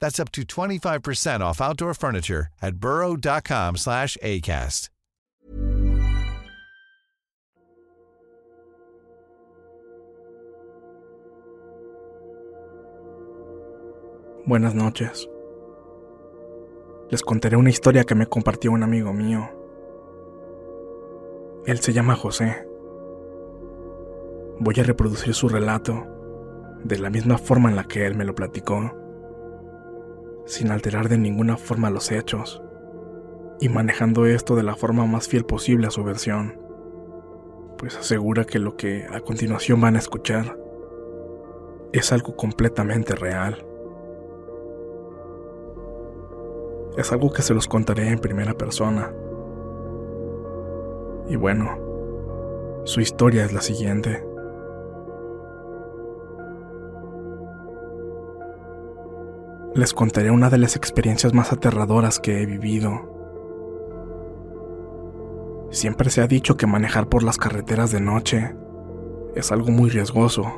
That's up to 25% off outdoor furniture at burrow.com slash ACAST. Buenas noches. Les contaré una historia que me compartió un amigo mío. Él se llama José. Voy a reproducir su relato de la misma forma en la que él me lo platicó sin alterar de ninguna forma los hechos, y manejando esto de la forma más fiel posible a su versión, pues asegura que lo que a continuación van a escuchar es algo completamente real. Es algo que se los contaré en primera persona. Y bueno, su historia es la siguiente. Les contaré una de las experiencias más aterradoras que he vivido. Siempre se ha dicho que manejar por las carreteras de noche es algo muy riesgoso,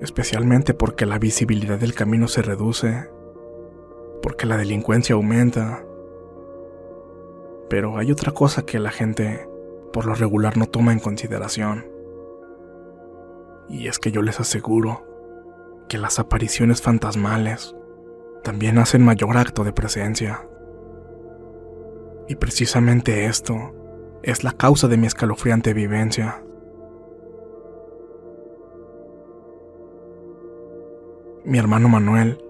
especialmente porque la visibilidad del camino se reduce, porque la delincuencia aumenta. Pero hay otra cosa que la gente por lo regular no toma en consideración. Y es que yo les aseguro que las apariciones fantasmales también hacen mayor acto de presencia. Y precisamente esto es la causa de mi escalofriante vivencia. Mi hermano Manuel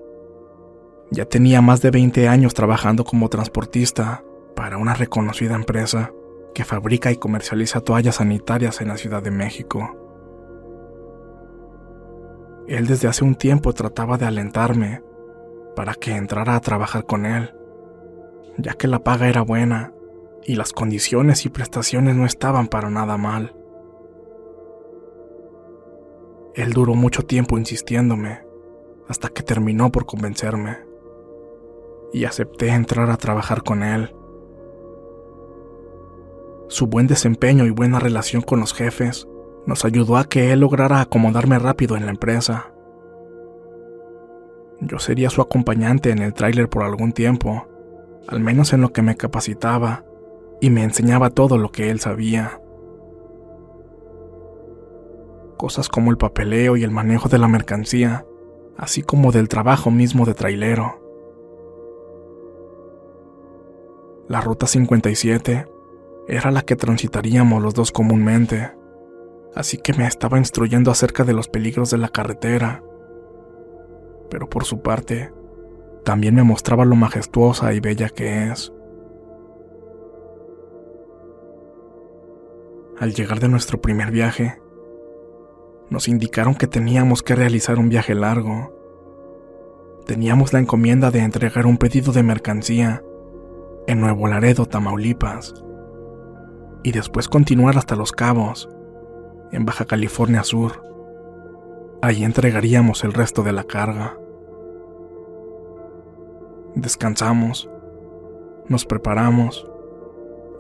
ya tenía más de 20 años trabajando como transportista para una reconocida empresa que fabrica y comercializa toallas sanitarias en la Ciudad de México. Él desde hace un tiempo trataba de alentarme para que entrara a trabajar con él, ya que la paga era buena y las condiciones y prestaciones no estaban para nada mal. Él duró mucho tiempo insistiéndome, hasta que terminó por convencerme, y acepté entrar a trabajar con él. Su buen desempeño y buena relación con los jefes nos ayudó a que él lograra acomodarme rápido en la empresa. Yo sería su acompañante en el tráiler por algún tiempo, al menos en lo que me capacitaba y me enseñaba todo lo que él sabía. Cosas como el papeleo y el manejo de la mercancía, así como del trabajo mismo de trailero. La ruta 57 era la que transitaríamos los dos comúnmente así que me estaba instruyendo acerca de los peligros de la carretera. Pero por su parte, también me mostraba lo majestuosa y bella que es. Al llegar de nuestro primer viaje, nos indicaron que teníamos que realizar un viaje largo. Teníamos la encomienda de entregar un pedido de mercancía en Nuevo Laredo, Tamaulipas, y después continuar hasta Los Cabos, en Baja California Sur. Allí entregaríamos el resto de la carga. Descansamos, nos preparamos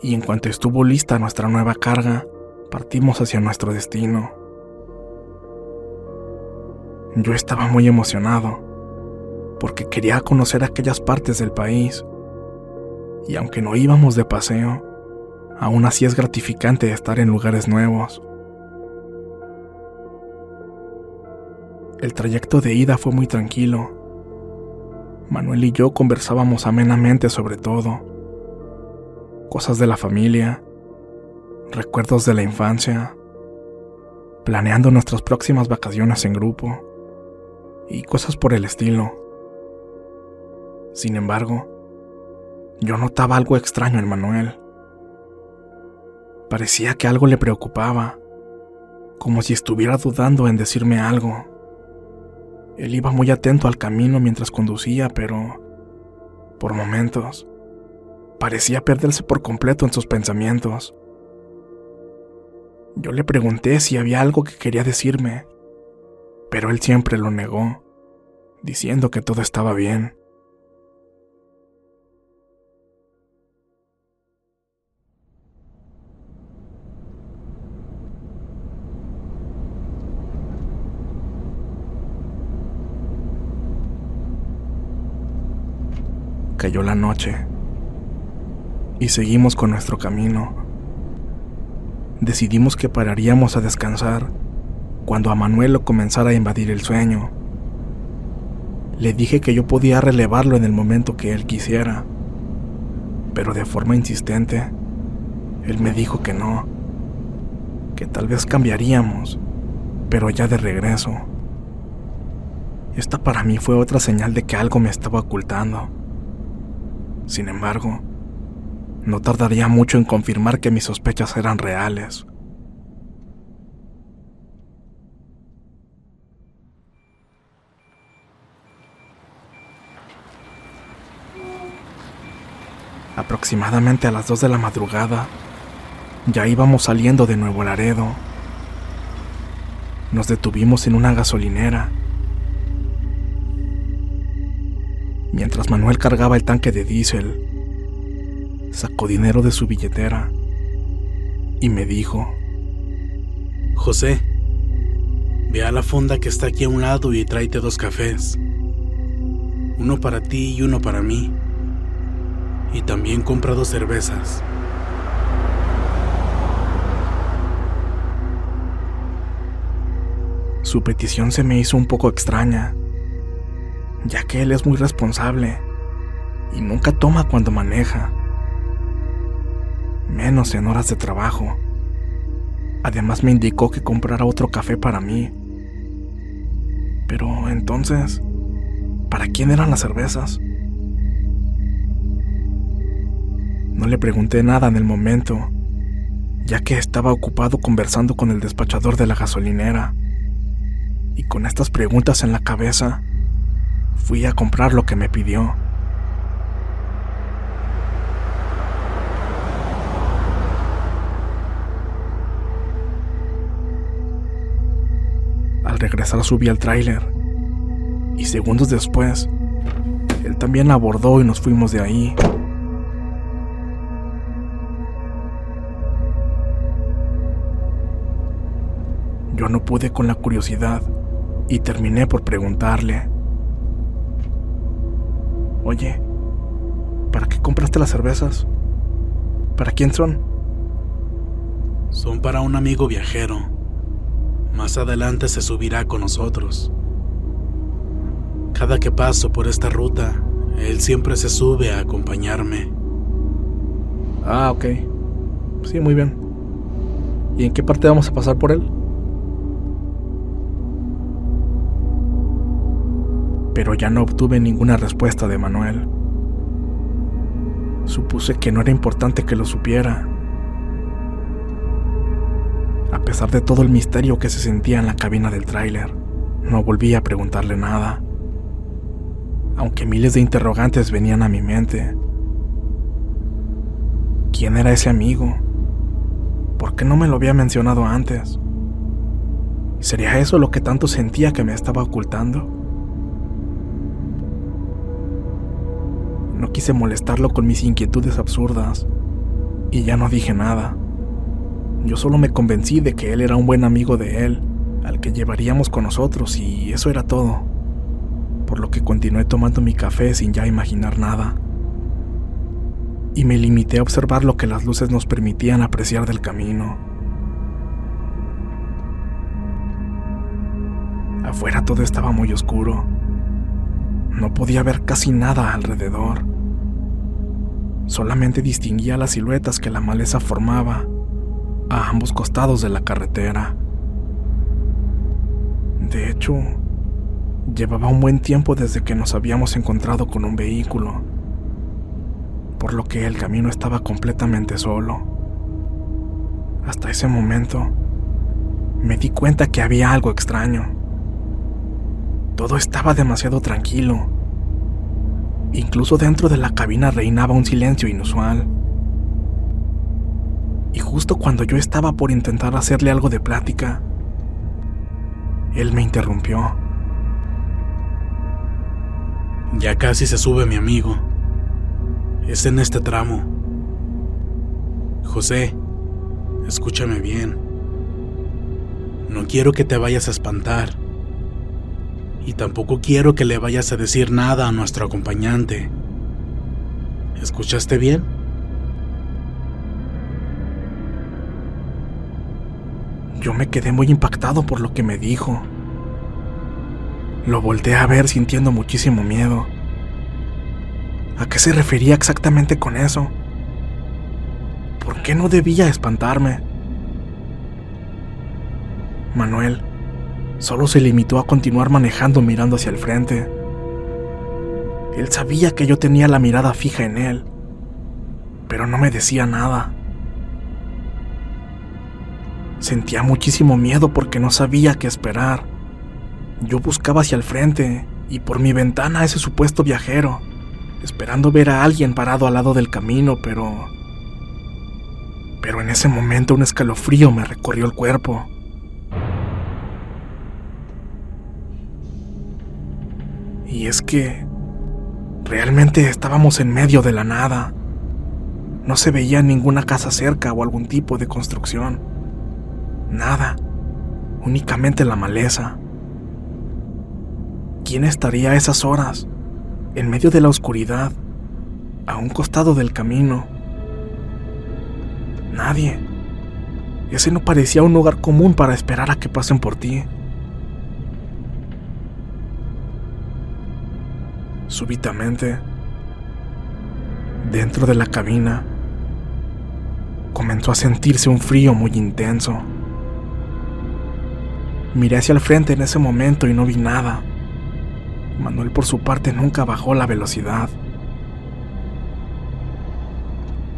y en cuanto estuvo lista nuestra nueva carga, partimos hacia nuestro destino. Yo estaba muy emocionado porque quería conocer aquellas partes del país y aunque no íbamos de paseo, aún así es gratificante estar en lugares nuevos. El trayecto de ida fue muy tranquilo. Manuel y yo conversábamos amenamente sobre todo. Cosas de la familia, recuerdos de la infancia, planeando nuestras próximas vacaciones en grupo y cosas por el estilo. Sin embargo, yo notaba algo extraño en Manuel. Parecía que algo le preocupaba, como si estuviera dudando en decirme algo. Él iba muy atento al camino mientras conducía, pero por momentos parecía perderse por completo en sus pensamientos. Yo le pregunté si había algo que quería decirme, pero él siempre lo negó, diciendo que todo estaba bien. Cayó la noche y seguimos con nuestro camino. Decidimos que pararíamos a descansar cuando a Manuel lo comenzara a invadir el sueño. Le dije que yo podía relevarlo en el momento que él quisiera, pero de forma insistente, él me dijo que no, que tal vez cambiaríamos, pero ya de regreso. Esta para mí fue otra señal de que algo me estaba ocultando. Sin embargo, no tardaría mucho en confirmar que mis sospechas eran reales. Aproximadamente a las 2 de la madrugada, ya íbamos saliendo de Nuevo Laredo. Nos detuvimos en una gasolinera Mientras Manuel cargaba el tanque de diésel, sacó dinero de su billetera y me dijo, José, ve a la fonda que está aquí a un lado y tráete dos cafés. Uno para ti y uno para mí. Y también compra dos cervezas. Su petición se me hizo un poco extraña ya que él es muy responsable y nunca toma cuando maneja, menos en horas de trabajo. Además me indicó que comprara otro café para mí. Pero entonces, ¿para quién eran las cervezas? No le pregunté nada en el momento, ya que estaba ocupado conversando con el despachador de la gasolinera. Y con estas preguntas en la cabeza, fui a comprar lo que me pidió. Al regresar subí al tráiler y segundos después, él también abordó y nos fuimos de ahí. Yo no pude con la curiosidad y terminé por preguntarle. Oye, ¿para qué compraste las cervezas? ¿Para quién son? Son para un amigo viajero. Más adelante se subirá con nosotros. Cada que paso por esta ruta, él siempre se sube a acompañarme. Ah, ok. Sí, muy bien. ¿Y en qué parte vamos a pasar por él? Pero ya no obtuve ninguna respuesta de Manuel. Supuse que no era importante que lo supiera. A pesar de todo el misterio que se sentía en la cabina del tráiler, no volví a preguntarle nada. Aunque miles de interrogantes venían a mi mente. ¿Quién era ese amigo? ¿Por qué no me lo había mencionado antes? ¿Sería eso lo que tanto sentía que me estaba ocultando? No quise molestarlo con mis inquietudes absurdas y ya no dije nada. Yo solo me convencí de que él era un buen amigo de él, al que llevaríamos con nosotros y eso era todo. Por lo que continué tomando mi café sin ya imaginar nada. Y me limité a observar lo que las luces nos permitían apreciar del camino. Afuera todo estaba muy oscuro. No podía ver casi nada alrededor. Solamente distinguía las siluetas que la maleza formaba a ambos costados de la carretera. De hecho, llevaba un buen tiempo desde que nos habíamos encontrado con un vehículo, por lo que el camino estaba completamente solo. Hasta ese momento, me di cuenta que había algo extraño. Todo estaba demasiado tranquilo. Incluso dentro de la cabina reinaba un silencio inusual y justo cuando yo estaba por intentar hacerle algo de plática, él me interrumpió. Ya casi se sube mi amigo. Es en este tramo. José, escúchame bien. No quiero que te vayas a espantar. Y tampoco quiero que le vayas a decir nada a nuestro acompañante. ¿Escuchaste bien? Yo me quedé muy impactado por lo que me dijo. Lo volteé a ver sintiendo muchísimo miedo. ¿A qué se refería exactamente con eso? ¿Por qué no debía espantarme? Manuel solo se limitó a continuar manejando mirando hacia el frente. Él sabía que yo tenía la mirada fija en él, pero no me decía nada. Sentía muchísimo miedo porque no sabía qué esperar. Yo buscaba hacia el frente y por mi ventana a ese supuesto viajero, esperando ver a alguien parado al lado del camino, pero... Pero en ese momento un escalofrío me recorrió el cuerpo. Y es que... Realmente estábamos en medio de la nada. No se veía ninguna casa cerca o algún tipo de construcción. Nada, únicamente la maleza. ¿Quién estaría a esas horas, en medio de la oscuridad, a un costado del camino? Nadie. Ese no parecía un lugar común para esperar a que pasen por ti. Súbitamente, dentro de la cabina, comenzó a sentirse un frío muy intenso. Miré hacia el frente en ese momento y no vi nada. Manuel por su parte nunca bajó la velocidad.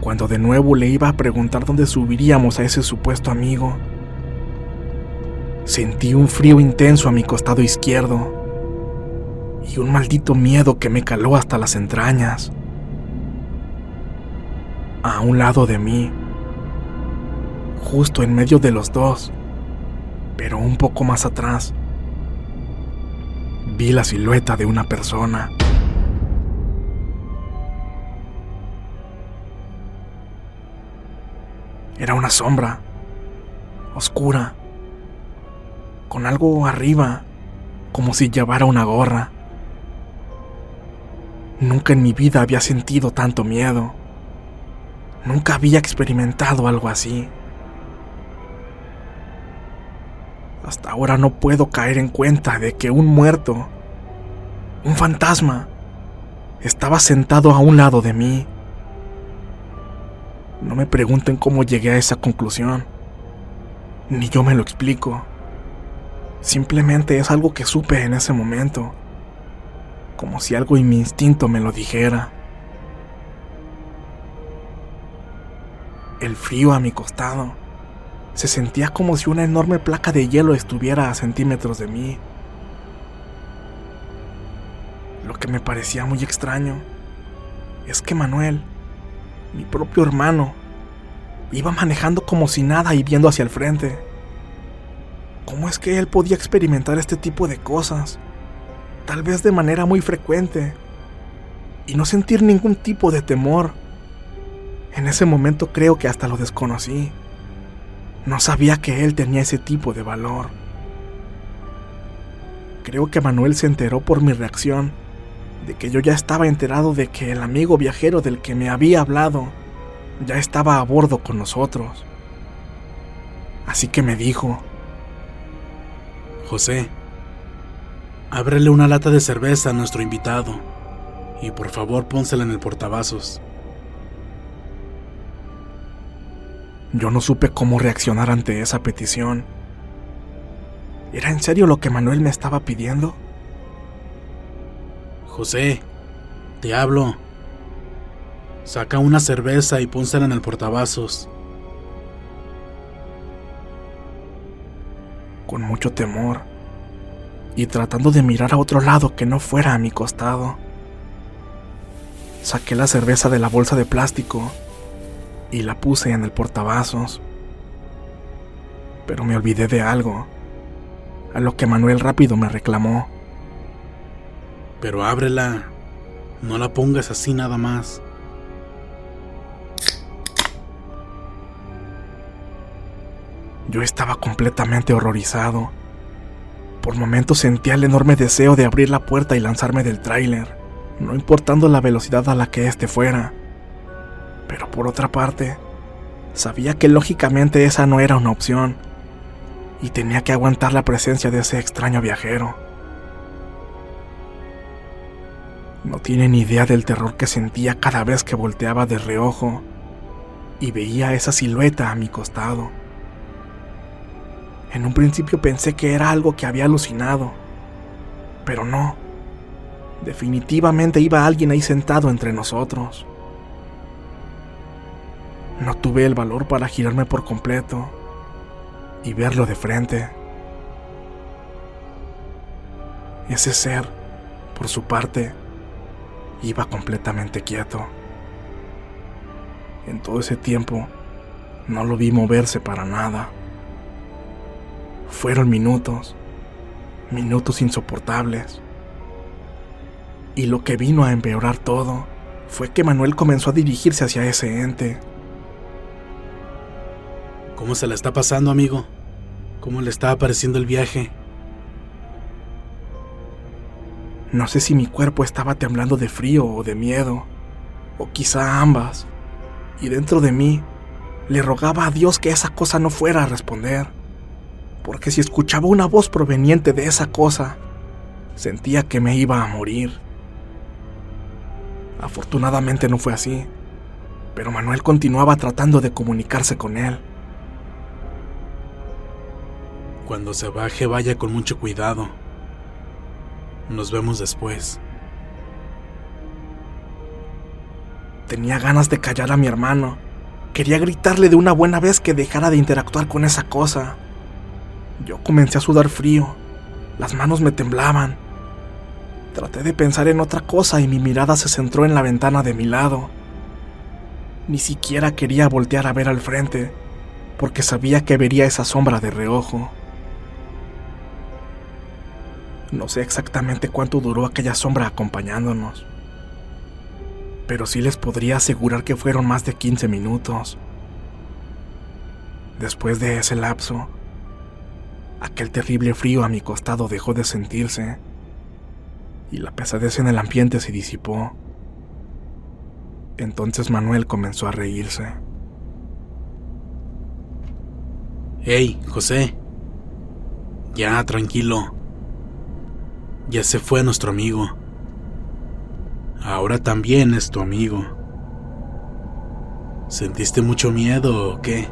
Cuando de nuevo le iba a preguntar dónde subiríamos a ese supuesto amigo, sentí un frío intenso a mi costado izquierdo y un maldito miedo que me caló hasta las entrañas. A un lado de mí, justo en medio de los dos, pero un poco más atrás vi la silueta de una persona. Era una sombra, oscura, con algo arriba, como si llevara una gorra. Nunca en mi vida había sentido tanto miedo. Nunca había experimentado algo así. Hasta ahora no puedo caer en cuenta de que un muerto, un fantasma, estaba sentado a un lado de mí. No me pregunten cómo llegué a esa conclusión, ni yo me lo explico. Simplemente es algo que supe en ese momento, como si algo en mi instinto me lo dijera. El frío a mi costado Se sentía como si una enorme placa de hielo estuviera a centímetros de mí. Lo que me parecía muy extraño es que Manuel, mi propio hermano, iba manejando como si nada y viendo hacia el frente. ¿Cómo es que él podía experimentar este tipo de cosas? Tal vez de manera muy frecuente. Y no sentir ningún tipo de temor. En ese momento creo que hasta lo desconocí. No sabía que él tenía ese tipo de valor. Creo que Manuel se enteró por mi reacción de que yo ya estaba enterado de que el amigo viajero del que me había hablado ya estaba a bordo con nosotros. Así que me dijo, José, ábrele una lata de cerveza a nuestro invitado y por favor pónsela en el portavasos. Yo no supe cómo reaccionar ante esa petición. ¿Era en serio lo que Manuel me estaba pidiendo? José, te hablo. Saca una cerveza y pónsela en el portavasos. Con mucho temor y tratando de mirar a otro lado que no fuera a mi costado, saqué la cerveza de la bolsa de plástico y la puse en el portavasos. Pero me olvidé de algo, a lo que Manuel rápido me reclamó. Pero ábrela, no la pongas así nada más. Yo estaba completamente horrorizado. Por momentos sentía el enorme deseo de abrir la puerta y lanzarme del tráiler, no importando la velocidad a la que éste fuera. Pero por otra parte, sabía que lógicamente esa no era una opción, y tenía que aguantar la presencia de ese extraño viajero. No tienen idea del terror que sentía cada vez que volteaba de reojo y veía esa silueta a mi costado. En un principio pensé que era algo que había alucinado, pero no. Definitivamente iba alguien ahí sentado entre nosotros. No tuve el valor para girarme por completo y verlo de frente. Ese ser, por su parte, iba completamente quieto. En todo ese tiempo no lo vi moverse para nada. Fueron minutos, minutos insoportables. Y lo que vino a empeorar todo fue que Manuel comenzó a dirigirse hacia ese ente. ¿Cómo se la está pasando, amigo? ¿Cómo le está apareciendo el viaje? No sé si mi cuerpo estaba temblando de frío o de miedo, o quizá ambas. Y dentro de mí le rogaba a Dios que esa cosa no fuera a responder, porque si escuchaba una voz proveniente de esa cosa, sentía que me iba a morir. Afortunadamente no fue así, pero Manuel continuaba tratando de comunicarse con él. Cuando se baje vaya con mucho cuidado. Nos vemos después. Tenía ganas de callar a mi hermano. Quería gritarle de una buena vez que dejara de interactuar con esa cosa. Yo comencé a sudar frío. Las manos me temblaban. Traté de pensar en otra cosa y mi mirada se centró en la ventana de mi lado. Ni siquiera quería voltear a ver al frente, porque sabía que vería esa sombra de reojo. No sé exactamente cuánto duró aquella sombra acompañándonos, pero sí les podría asegurar que fueron más de 15 minutos. Después de ese lapso, aquel terrible frío a mi costado dejó de sentirse y la pesadez en el ambiente se disipó. Entonces Manuel comenzó a reírse. Hey, José. Ya, tranquilo. Ya se fue nuestro amigo. Ahora también es tu amigo. ¿Sentiste mucho miedo o qué?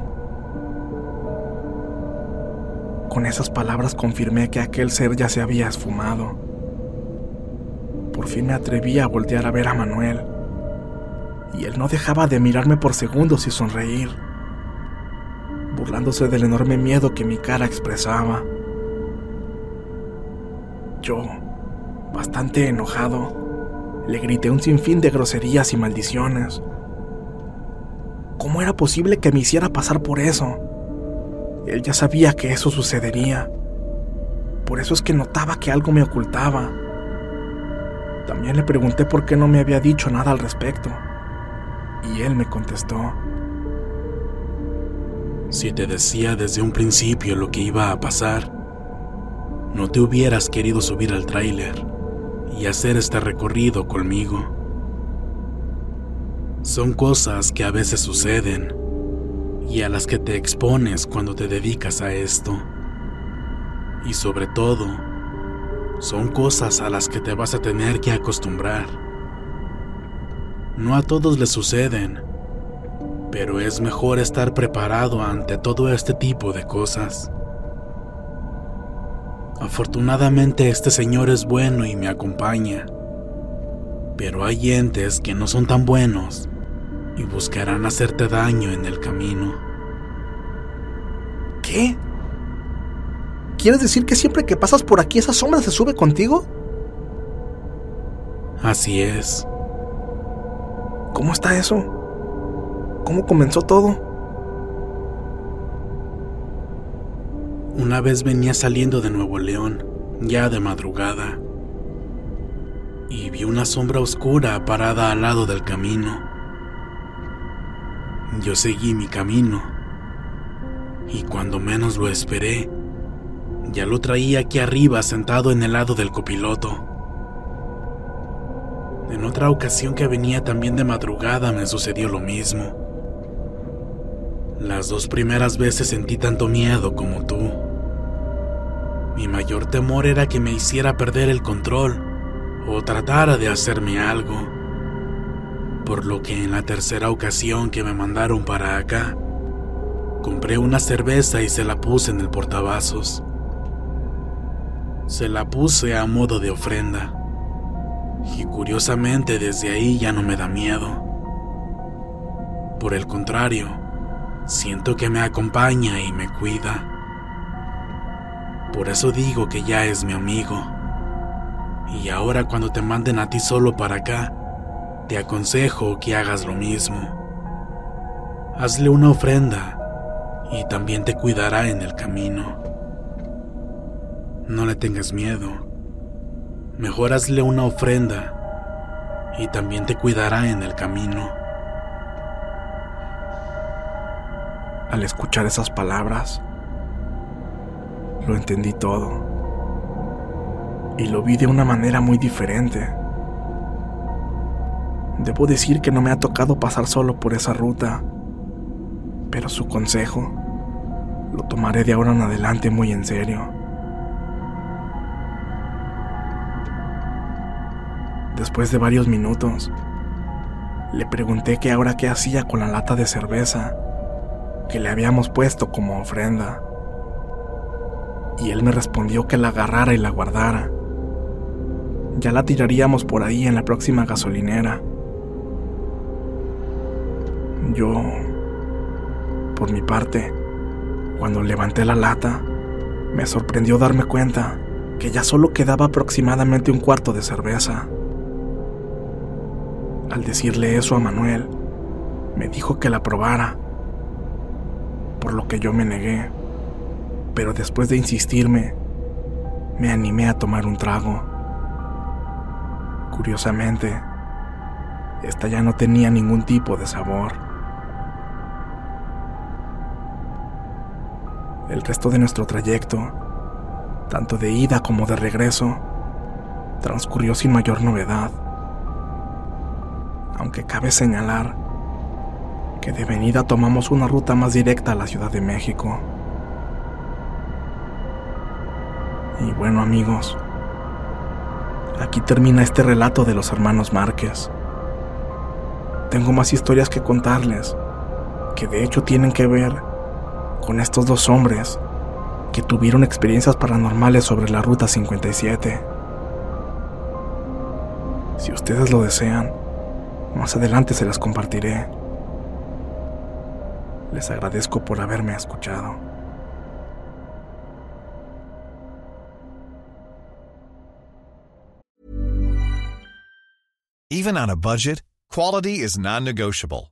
Con esas palabras confirmé que aquel ser ya se había esfumado. Por fin me atreví a voltear a ver a Manuel. Y él no dejaba de mirarme por segundos y sonreír. burlándose del enorme miedo que mi cara expresaba. Yo, bastante enojado, le grité un sinfín de groserías y maldiciones. ¿Cómo era posible que me hiciera pasar por eso? Él ya sabía que eso sucedería. Por eso es que notaba que algo me ocultaba. También le pregunté por qué no me había dicho nada al respecto. Y él me contestó. Si te decía desde un principio lo que iba a pasar, no te hubieras querido subir al tráiler y hacer este recorrido conmigo. Son cosas que a veces suceden y a las que te expones cuando te dedicas a esto. Y sobre todo, son cosas a las que te vas a tener que acostumbrar. No a todos les suceden, pero es mejor estar preparado ante todo este tipo de cosas. Afortunadamente este señor es bueno y me acompaña, pero hay entes que no son tan buenos y buscarán hacerte daño en el camino. ¿Qué? ¿Quieres decir que siempre que pasas por aquí esa sombra se sube contigo? Así es. ¿Cómo está eso? ¿Cómo comenzó todo? Una vez venía saliendo de Nuevo León, ya de madrugada, y vi una sombra oscura parada al lado del camino. Yo seguí mi camino, y cuando menos lo esperé, ya lo traía aquí arriba sentado en el lado del copiloto. En otra ocasión que venía también de madrugada me sucedió lo mismo. Las dos primeras veces sentí tanto miedo como tú. Mi mayor temor era que me hiciera perder el control o tratara de hacerme algo. Por lo que en la tercera ocasión que me mandaron para acá, compré una cerveza y se la puse en el portavasos. Se la puse a modo de ofrenda. Y curiosamente desde ahí ya no me da miedo. Por el contrario, siento que me acompaña y me cuida. Por eso digo que ya es mi amigo. Y ahora cuando te manden a ti solo para acá, te aconsejo que hagas lo mismo. Hazle una ofrenda y también te cuidará en el camino. No le tengas miedo. Mejor hazle una ofrenda y también te cuidará en el camino. Al escuchar esas palabras, lo entendí todo. Y lo vi de una manera muy diferente. Debo decir que no me ha tocado pasar solo por esa ruta, pero su consejo lo tomaré de ahora en adelante muy en serio. Después de varios minutos, le pregunté que ahora qué hacía con la lata de cerveza que le habíamos puesto como ofrenda. Y él me respondió que la agarrara y la guardara. Ya la tiraríamos por ahí en la próxima gasolinera. Yo, por mi parte, cuando levanté la lata, me sorprendió darme cuenta que ya solo quedaba aproximadamente un cuarto de cerveza. Al decirle eso a Manuel, me dijo que la probara, por lo que yo me negué, pero después de insistirme, me animé a tomar un trago. Curiosamente, esta ya no tenía ningún tipo de sabor. El resto de nuestro trayecto, tanto de ida como de regreso, transcurrió sin mayor novedad aunque cabe señalar que de venida tomamos una ruta más directa a la Ciudad de México. Y bueno amigos, aquí termina este relato de los hermanos Márquez. Tengo más historias que contarles, que de hecho tienen que ver con estos dos hombres que tuvieron experiencias paranormales sobre la Ruta 57. Si ustedes lo desean, más adelante se las compartiré. Les agradezco por haberme escuchado. Even on a budget, quality is non-negotiable.